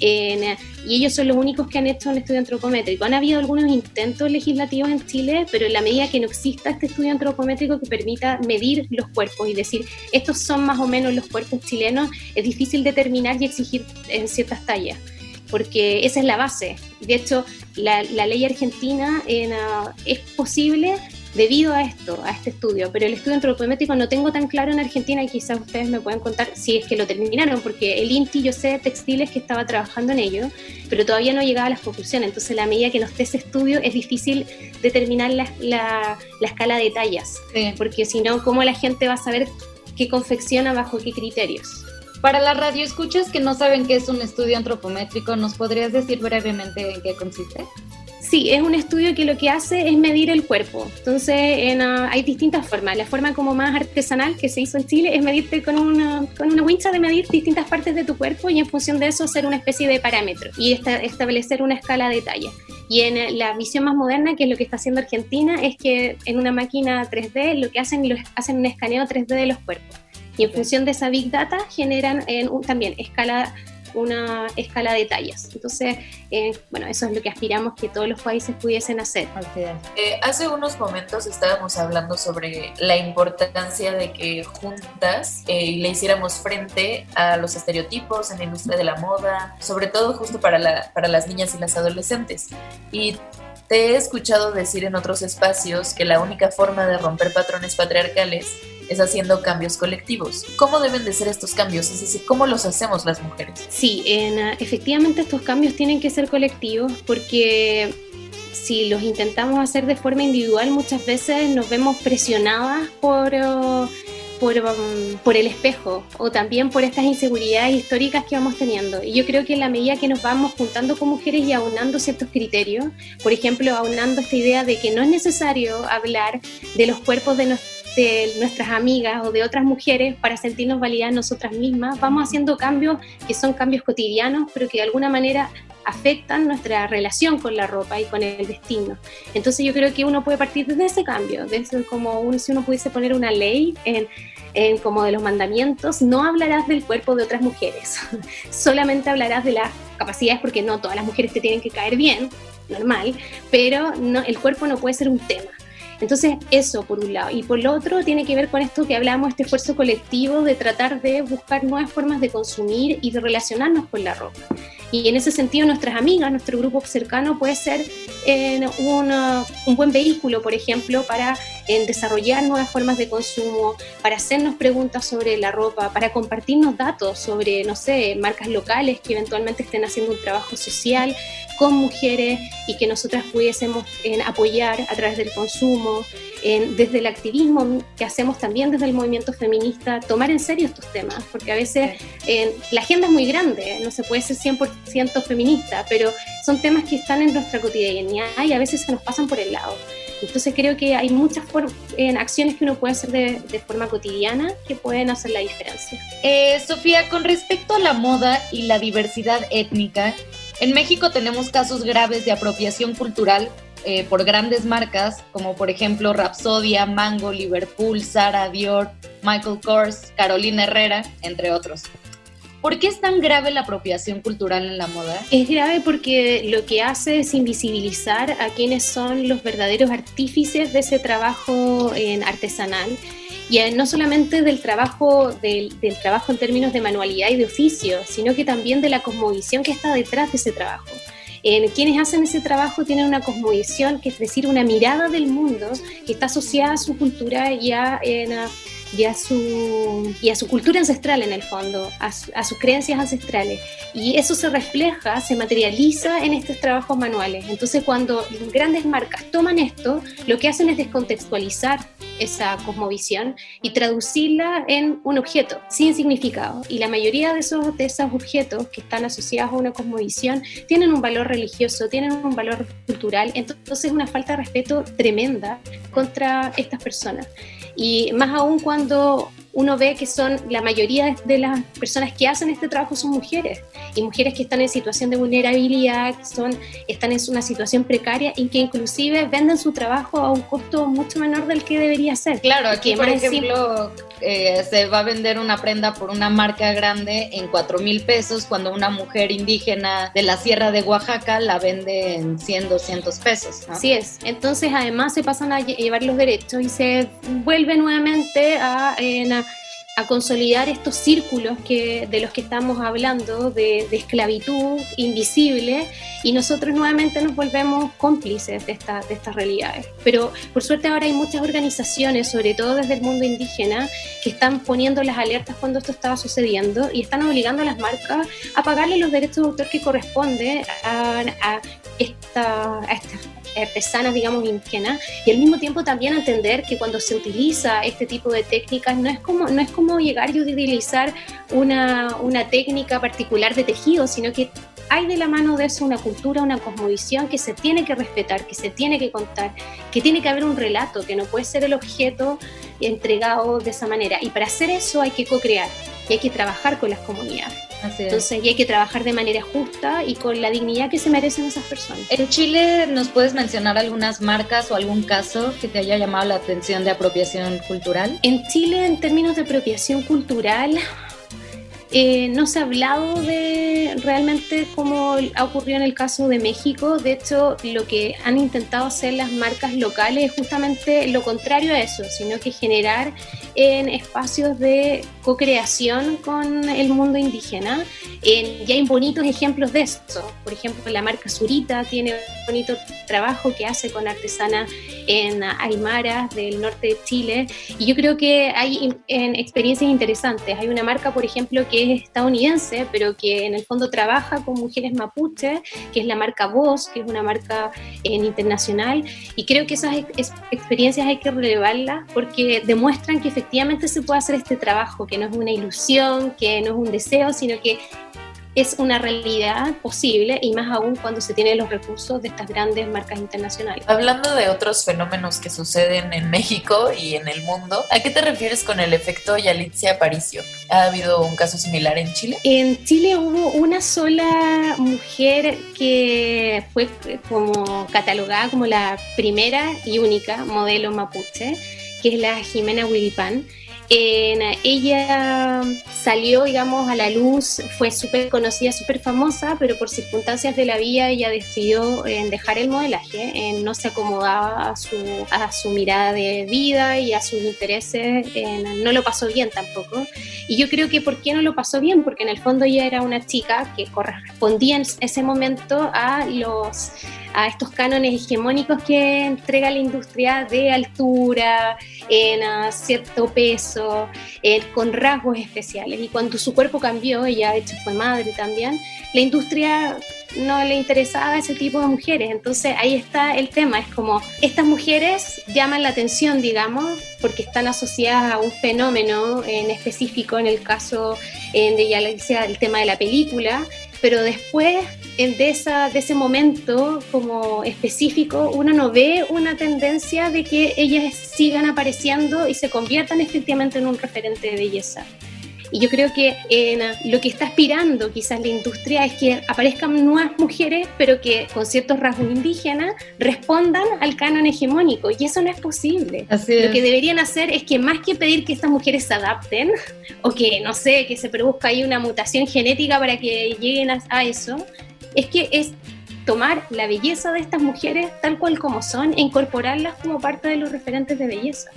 En, y ellos son los únicos que han hecho un estudio antropométrico. Han habido algunos intentos legislativos en Chile, pero en la medida que no exista este estudio antropométrico que permita medir los cuerpos y decir, estos son más o menos los cuerpos chilenos, es difícil determinar y exigir en ciertas tallas, porque esa es la base. De hecho, la, ley argentina en, uh, es posible debido a esto, a este estudio, pero el estudio antropométrico no tengo tan claro en Argentina y quizás ustedes me pueden contar si es que lo terminaron, porque el INTI yo sé de textiles que estaba trabajando en ello, pero todavía no llegaba a las conclusiones, entonces a la medida que no esté ese estudio es difícil determinar la, la, la escala de tallas, sí. porque si no, ¿cómo la gente va a saber qué confecciona bajo qué criterios? Para la radio escuchas que no saben qué es un estudio antropométrico, ¿nos podrías decir brevemente en qué consiste? Sí, es un estudio que lo que hace es medir el cuerpo. Entonces, en, uh, hay distintas formas. La forma como más artesanal que se hizo en Chile es medirte con una, con una wincha de medir distintas partes de tu cuerpo y en función de eso hacer una especie de parámetro y esta, establecer una escala de talla. Y en la visión más moderna, que es lo que está haciendo Argentina, es que en una máquina 3D lo que hacen, lo, hacen un escaneo 3D de los cuerpos. Y en función de esa Big Data generan en, un, también escala una escala de tallas. Entonces, eh, bueno, eso es lo que aspiramos que todos los países pudiesen hacer. Eh, hace unos momentos estábamos hablando sobre la importancia de que juntas eh, le hiciéramos frente a los estereotipos en la industria de la moda, sobre todo justo para, la, para las niñas y las adolescentes. Y te he escuchado decir en otros espacios que la única forma de romper patrones patriarcales es haciendo cambios colectivos. ¿Cómo deben de ser estos cambios? Es decir, ¿cómo los hacemos las mujeres? Sí, en, uh, efectivamente estos cambios tienen que ser colectivos porque si los intentamos hacer de forma individual muchas veces nos vemos presionadas por... Uh, por, um, por, el espejo o también por estas inseguridades históricas que vamos teniendo. Y yo creo que en la medida que nos vamos juntando con mujeres y aunando ciertos criterios, por ejemplo, aunando esta idea de que no es necesario hablar de los cuerpos de, no, de nuestras amigas o de otras mujeres para sentirnos validadas nosotras mismas, vamos haciendo cambios que son cambios cotidianos, pero que de alguna manera afectan nuestra relación con la ropa y con el destino. Entonces yo creo que uno puede partir desde ese cambio, desde como si uno pudiese poner una ley en, en como de los mandamientos, no hablarás del cuerpo de otras mujeres, [LAUGHS] solamente hablarás de las capacidades porque no todas las mujeres te tienen que caer bien, normal, pero no, el cuerpo no puede ser un tema. Entonces, eso por un lado. Y por lo otro, tiene que ver con esto que hablamos, este esfuerzo colectivo de tratar de buscar nuevas formas de consumir y de relacionarnos con la ropa. Y en ese sentido, nuestras amigas, nuestro grupo cercano puede ser eh, un buen vehículo, por ejemplo, para en desarrollar nuevas formas de consumo, para hacernos preguntas sobre la ropa, para compartirnos datos sobre, no sé, marcas locales que eventualmente estén haciendo un trabajo social con mujeres y que nosotras pudiésemos apoyar a través del consumo, desde el activismo que hacemos también desde el movimiento feminista, tomar en serio estos temas, porque a veces la agenda es muy grande, no se puede ser 100% feminista, pero son temas que están en nuestra cotidianidad y a veces se nos pasan por el lado. Entonces creo que hay muchas en acciones que uno puede hacer de, forma cotidiana que pueden hacer la diferencia. Eh, Sofía, con respecto a la moda y la diversidad étnica, en México tenemos casos graves de apropiación cultural eh, por grandes marcas, como por ejemplo Rapsodia, Mango, Liverpool, Zara, Dior, Michael Kors, Carolina Herrera, entre otros. ¿Por qué es tan grave la apropiación cultural en la moda? Es grave porque lo que hace es invisibilizar a quienes son los verdaderos artífices de ese trabajo en artesanal y no solamente del trabajo, del, trabajo en términos de manualidad y de oficio, sino que también de la cosmovisión que está detrás de ese trabajo. En quienes hacen ese trabajo tienen una cosmovisión, que es decir, una mirada del mundo que está asociada a su cultura y a, y a su, y a su cultura ancestral en el fondo, a, a, sus creencias ancestrales. Y eso se refleja, se materializa en estos trabajos manuales. Entonces cuando grandes marcas toman esto, lo que hacen es descontextualizar esa cosmovisión y traducirla en un objeto sin significado. Y la mayoría de esos, de esos objetos que están asociados a una cosmovisión tienen un valor religioso, tienen un valor cultural. Entonces es una falta de respeto tremenda contra estas personas y más aún cuando uno ve que son la mayoría de las personas que hacen este trabajo son mujeres y mujeres que están en situación de vulnerabilidad, que son, están en una situación precaria y que inclusive venden su trabajo a un costo mucho menor del que debería ser. Claro, aquí por ejemplo eh, se va a vender una prenda por una marca grande en 4 mil pesos cuando una mujer indígena de la sierra de Oaxaca la vende en 100, 200 pesos. Así es, entonces además se pasan a llevar los derechos y se vuelve nuevamente a a consolidar estos círculos que, de los que estamos hablando, de, esclavitud invisible, y nosotros nuevamente nos volvemos cómplices de, esta, de estas realidades. Pero por suerte ahora hay muchas organizaciones, sobre todo desde el mundo indígena, que están poniendo las alertas cuando esto estaba sucediendo y están obligando a las marcas a pagarle los derechos de autor que corresponde a, a esta, a esta artesanas, digamos, indígenas, y al mismo tiempo también entender que cuando se utiliza este tipo de técnicas no es como, no es como llegar y utilizar una, una técnica particular de tejido, sino que hay de la mano de eso una cultura, una cosmovisión que se tiene que respetar, que se tiene que contar, que tiene que haber un relato, que no puede ser el objeto entregado de esa manera. Y para hacer eso hay que co-crear y hay que trabajar con las comunidades. Entonces, y hay que trabajar de manera justa y con la dignidad que se merecen esas personas. En Chile, ¿nos puedes mencionar algunas marcas o algún caso que te haya llamado la atención de apropiación cultural? En Chile, en términos de apropiación cultural, eh, no se ha hablado de realmente cómo ha ocurrido en el caso de México. De hecho, lo que han intentado hacer las marcas locales es justamente lo contrario a eso, sino que generar en espacios de co-creación con el mundo indígena. y hay bonitos ejemplos de esto. Por ejemplo, la marca Zurita tiene un bonito trabajo que hace con artesanas en Aymaras del norte de Chile. Y yo creo que hay en experiencias interesantes. Hay una marca, por ejemplo, que es estadounidense, pero que en el fondo trabaja con mujeres mapuche, que es la marca Voz, que es una marca en internacional. Y creo que esas experiencias hay que relevarlas porque demuestran que efectivamente se puede hacer este trabajo, que no es una ilusión, que no es un deseo, sino que es una realidad posible y más aún cuando se tienen los recursos de estas grandes marcas internacionales. Hablando de otros fenómenos que suceden en México y en el mundo, ¿a qué te refieres con el efecto Yalitza Aparicio? ¿Ha habido un caso similar en Chile? En Chile hubo una sola mujer que fue como catalogada como la primera y única modelo mapuche, que es la Jimena Ella salió, digamos, a la luz, fue súper conocida, súper famosa, pero por circunstancias de la vida ella decidió en dejar el modelaje, no se acomodaba a su, a su mirada de vida y a sus intereses, no lo pasó bien tampoco. Y yo creo que ¿por qué no lo pasó bien? Porque en el fondo ella era una chica que correspondía en ese momento a los a estos cánones hegemónicos que entrega la industria de altura, en cierto peso, con rasgos especiales. Y cuando su cuerpo cambió, ella de hecho fue madre también, la industria no le interesaba ese tipo de mujeres. Entonces ahí está el tema, es como estas mujeres llaman la atención, digamos, porque están asociadas a un fenómeno en específico, en el caso de ya el tema de la película, pero después de, esa, de ese momento como específico, uno no ve una tendencia de que ellas sigan apareciendo y se conviertan efectivamente en un referente de belleza. Y yo creo que lo que está aspirando quizás la industria es que aparezcan nuevas mujeres, pero que con ciertos rasgos indígenas respondan al canon hegemónico. Y eso no es posible. Lo que deberían hacer es que más que pedir que estas mujeres se adapten, o que, no sé, que se produzca ahí una mutación genética para que lleguen a eso, es que es tomar la belleza de estas mujeres tal cual como son e incorporarlas como parte de los referentes de belleza.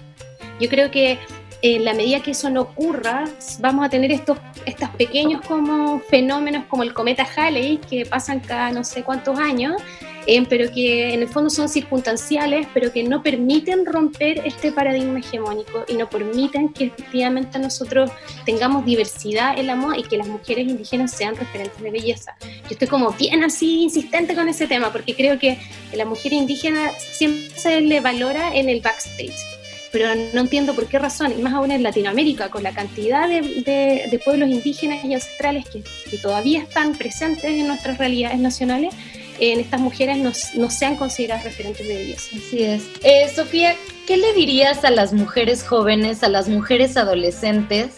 Yo creo que en la medida que eso no ocurra, vamos a tener estos, estos pequeños como fenómenos como el cometa Halley, que pasan cada no sé cuántos años, eh, pero que en el fondo son circunstanciales, pero que no permiten romper este paradigma hegemónico y no permiten que efectivamente nosotros tengamos diversidad en la moda y que las mujeres indígenas sean referentes de belleza. Yo estoy como bien así insistente con ese tema, porque creo que la mujer indígena siempre se le valora en el backstage pero no entiendo por qué razón, y más aún en Latinoamérica, con la cantidad de, pueblos indígenas y ancestrales que, todavía están presentes en nuestras realidades nacionales, en estas mujeres no, sean consideradas referentes de belleza. Así es. Eh, Sofía, ¿qué le dirías a las mujeres jóvenes, a las mujeres adolescentes?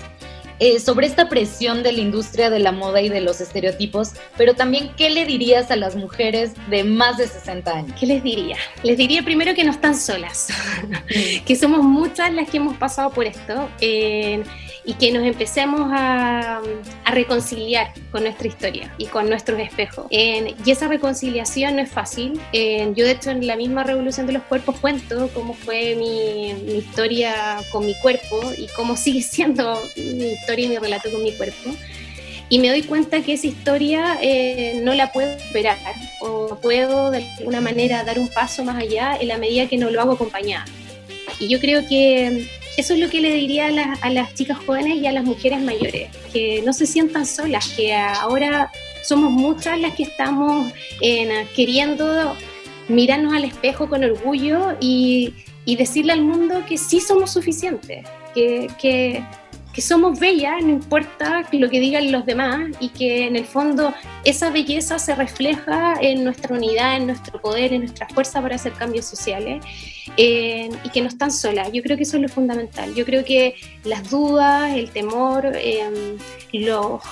Eh, sobre esta presión de la industria de la moda y de los estereotipos, pero también qué le dirías a las mujeres de más de 60 años. ¿Qué les diría? Les diría primero que no están solas, [LAUGHS] que somos muchas las que hemos pasado por esto. Eh, y que nos empecemos a, reconciliar con nuestra historia y con nuestros espejos. y esa reconciliación no es fácil. yo de hecho en la misma Revolución de los Cuerpos cuento cómo fue mi, historia con mi cuerpo y cómo sigue siendo mi historia y mi relato con mi cuerpo. Y me doy cuenta que esa historia eh, no la puedo esperar o puedo de alguna manera dar un paso más allá en la medida que no lo hago acompañada. Y yo creo que eso es lo que le diría a las, chicas jóvenes y a las mujeres mayores, que no se sientan solas, que ahora somos muchas las que estamos queriendo mirarnos al espejo con orgullo y, decirle al mundo que sí somos suficientes, que, que, que somos bellas, no importa lo que digan los demás, y que en el fondo esa belleza se refleja en nuestra unidad, en nuestro poder, en nuestra fuerza para hacer cambios sociales, y que no están solas. Yo creo que eso es lo fundamental. Yo creo que las dudas, el temor, em,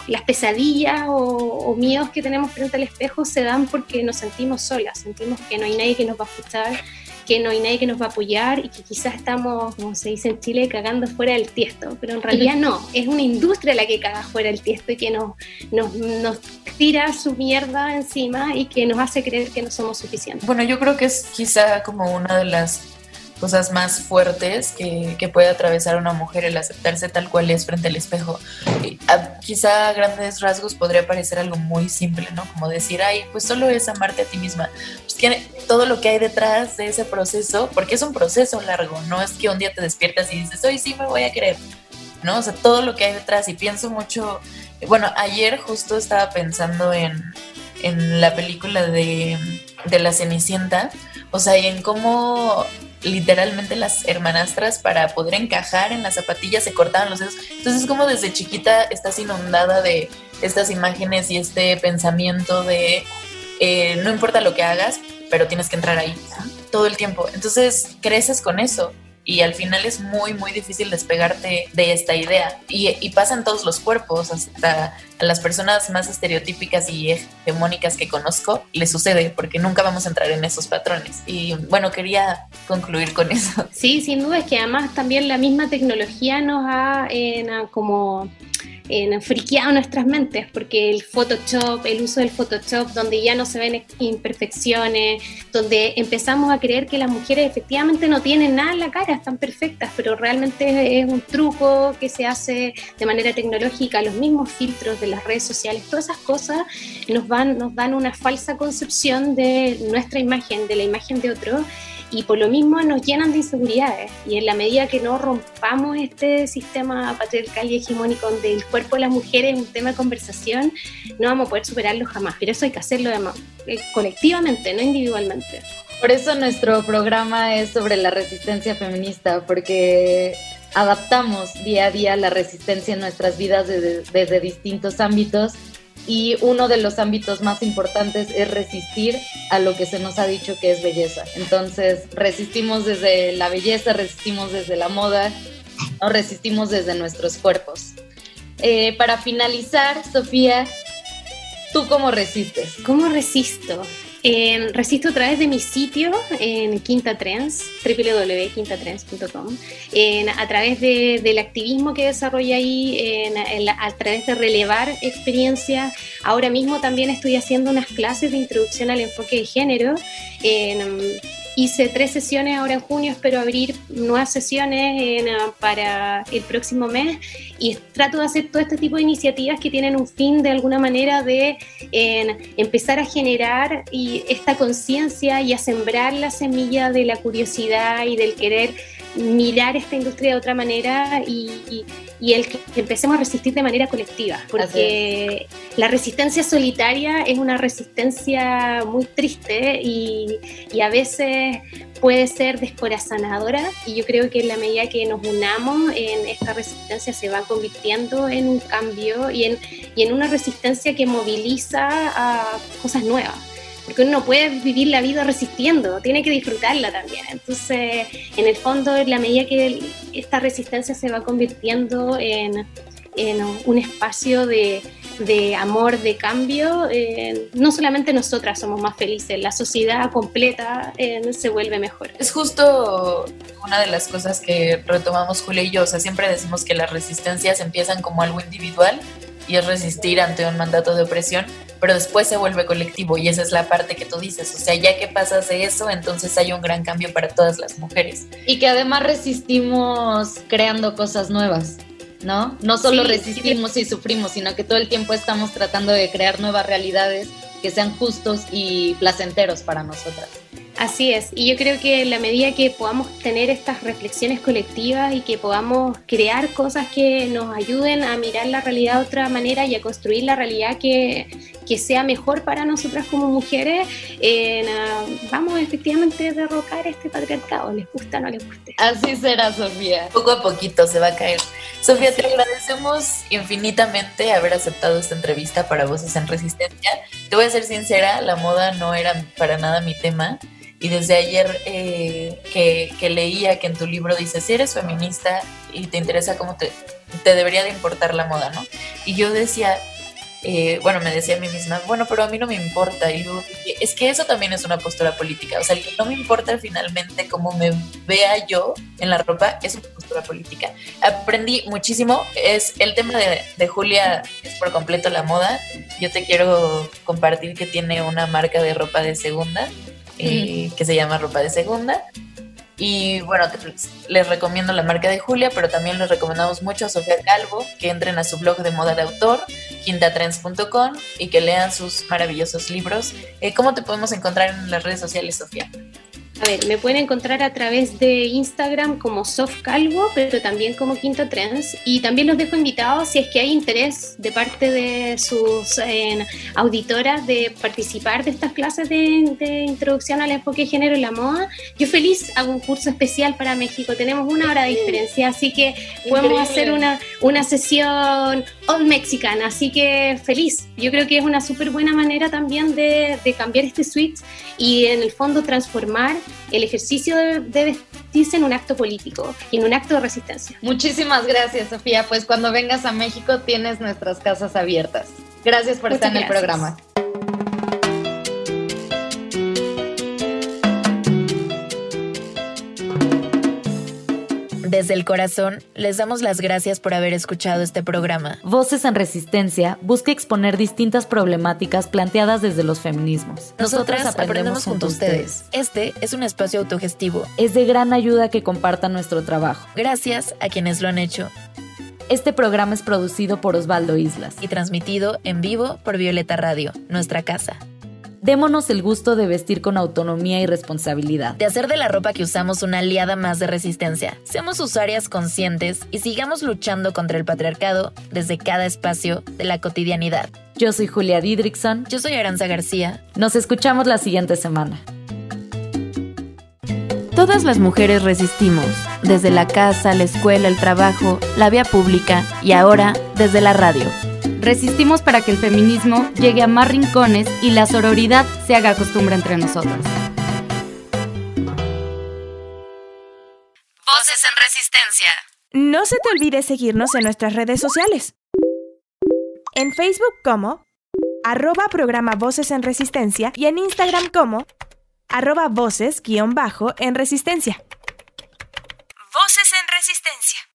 las pesadillas o, o miedos que tenemos frente al espejo se dan porque nos sentimos solas, sentimos que no hay nadie que nos va a escuchar que no hay nadie que nos va a apoyar y que quizás estamos, como se dice en Chile, cagando fuera del tiesto, pero en [LAUGHS] realidad no, es una industria la que caga fuera del tiesto y que nos, nos, nos tira su mierda encima y que nos hace creer que no somos suficientes. Bueno, yo creo que es quizá como una de las cosas más fuertes que, que, puede atravesar una mujer el aceptarse tal cual es frente al espejo. quizá a grandes rasgos podría parecer algo muy simple, ¿no? Como decir, ay, pues solo es amarte a ti misma. Pues tiene todo lo que hay detrás de ese proceso, porque es un proceso largo, no es que un día te despiertas y dices, hoy sí me voy a querer, ¿no? O sea, todo lo que hay detrás y pienso mucho, bueno, ayer justo estaba pensando en, en la película de, de La Cenicienta, o sea, y en cómo literalmente las hermanastras para poder encajar en las zapatillas se cortaban los dedos. Entonces como desde chiquita estás inundada de estas imágenes y este pensamiento de eh, no importa lo que hagas, pero tienes que entrar ahí todo el tiempo. Entonces creces con eso y al final es muy, muy difícil despegarte de esta idea. Y, y pasa en todos los cuerpos, hasta a las personas más estereotípicas y hegemónicas que conozco, le sucede porque nunca vamos a entrar en esos patrones. Y bueno, quería concluir con eso. Sí, sin duda es que además también la misma tecnología nos ha como en friqueado nuestras mentes, porque el Photoshop, el uso del Photoshop, donde ya no se ven imperfecciones, donde empezamos a creer que las mujeres efectivamente no tienen nada en la cara, están perfectas, pero realmente es un truco que se hace de manera tecnológica, los mismos filtros de las redes sociales, todas esas cosas nos, van, nos dan una falsa concepción de nuestra imagen, de la imagen de otro y por lo mismo nos llenan de inseguridades. Y en la medida que no rompamos este sistema patriarcal y hegemónico donde el cuerpo de las mujeres es un tema de conversación, no vamos a poder superarlo jamás. Pero eso hay que hacerlo eh, colectivamente, no individualmente. Por eso nuestro programa es sobre la resistencia feminista, porque adaptamos día a día la resistencia en nuestras vidas desde, desde distintos ámbitos y uno de los ámbitos más importantes es resistir a lo que se nos ha dicho que es belleza. Entonces, resistimos desde la belleza, resistimos desde la moda, no resistimos desde nuestros cuerpos. Eh, para finalizar, Sofía, ¿tú cómo resistes? ¿Cómo resisto? Resisto a través de mi sitio en Quinta Trends, www.quintatrends.com, a través del activismo que desarrolla ahí, a través de relevar experiencias. Ahora mismo también estoy haciendo unas clases de introducción al enfoque de género. Hice tres sesiones ahora en junio, espero abrir nuevas sesiones ah, para el próximo mes y trato de hacer todo este tipo de iniciativas que tienen un fin de alguna manera de empezar a generar y esta conciencia y a sembrar la semilla de la curiosidad y del querer mirar esta industria de otra manera y, el que empecemos a resistir de manera colectiva, porque la resistencia solitaria es una resistencia muy triste y, y, a veces puede ser descorazonadora y yo creo que en la medida que nos unamos en esta resistencia se va convirtiendo en un cambio y en, y en una resistencia que moviliza a cosas nuevas porque uno no puede vivir la vida resistiendo, tiene que disfrutarla también. Entonces, en el fondo, en la medida que esta resistencia se va convirtiendo en, un espacio de, amor, de cambio, eh, no solamente nosotras somos más felices, la sociedad completa eh, se vuelve mejor. Es justo una de las cosas que retomamos Julia y yo, o sea, siempre decimos que las resistencias empiezan como algo individual y es resistir ante un mandato de opresión, pero después se vuelve colectivo y esa es la parte que tú dices, o sea, ya que pasas de eso, entonces hay un gran cambio para todas las mujeres. Y que además resistimos creando cosas nuevas. ¿No? No solo resistimos y sufrimos, sino que todo el tiempo estamos tratando de crear nuevas realidades que sean justos y placenteros para nosotras. Así es, y yo creo que en la medida que podamos tener estas reflexiones colectivas y que podamos crear cosas que nos ayuden a mirar la realidad de otra manera y a construir la realidad que, que sea mejor para nosotras como mujeres, vamos efectivamente a derrocar este patriarcado, les gusta o no les guste. Así será, Sofía. Poco a poquito se va a caer. Sofía, te agradecemos infinitamente haber aceptado esta entrevista para Voces en Resistencia. Te voy a ser sincera, la moda no era para nada mi tema. Y desde ayer eh, que, leía que en tu libro dices, si eres feminista y te interesa cómo te, te debería de importar la moda, ¿no? Y yo decía, eh, bueno, me decía a mí misma, bueno, pero a mí no me importa. Y luego es que eso también es una postura política. O sea, el que no me importa finalmente cómo me vea yo en la ropa es una postura política. Aprendí muchísimo. Es el tema de, de Julia, es por completo la moda. Yo te quiero compartir que tiene una marca de ropa de segunda eh, que se llama Ropa de Segunda. Y bueno, les recomiendo la marca de Julia, pero también les recomendamos mucho a Sofía Calvo que entren a su blog de moda de autor, quintatrends.com, y que lean sus maravillosos libros. Eh, ¿Cómo te podemos encontrar en las redes sociales, Sofía? A ver, me pueden encontrar a través de Instagram como Soft Calvo, pero también como Quinto Trends. Y también los dejo invitados si es que hay interés de parte de sus eh, auditoras de participar de estas clases de, de, introducción al enfoque de género y la moda. Yo feliz hago un curso especial para México. Tenemos una hora de diferencia, así que podemos hacer una, una sesión all mexican. Así que feliz. Yo creo que es una súper buena manera también de, de cambiar este switch y en el fondo transformar el ejercicio de, de, vestirse en un acto político y en un acto de resistencia. Muchísimas gracias, Sofía. Pues cuando vengas a México tienes nuestras casas abiertas. Gracias por Muchas estar en el programa. Desde el corazón, les damos las gracias por haber escuchado este programa. Voces en Resistencia busca exponer distintas problemáticas planteadas desde los feminismos. Nosotras aprendemos junto a ustedes. Este es un espacio autogestivo. Es de gran ayuda que compartan nuestro trabajo. Gracias a quienes lo han hecho. Este programa es producido por Osvaldo Islas y transmitido en vivo por Violeta Radio, nuestra casa. Démonos el gusto de vestir con autonomía y responsabilidad. De hacer de la ropa que usamos una aliada más de resistencia. Seamos usuarias conscientes y sigamos luchando contra el patriarcado desde cada espacio de la cotidianidad. Yo soy Julia Didrikson. Yo soy Aranza García. Nos escuchamos la siguiente semana. Todas las mujeres resistimos, desde la casa, la escuela, el trabajo, la vía pública y ahora desde la radio. Resistimos para que el feminismo llegue a más rincones y la sororidad se haga costumbre entre nosotras. Voces en Resistencia. No se te olvide seguirnos en nuestras redes sociales. En Facebook como arroba programa Voces en Resistencia y en Instagram como arroba voces guion bajo en Resistencia. Voces en Resistencia.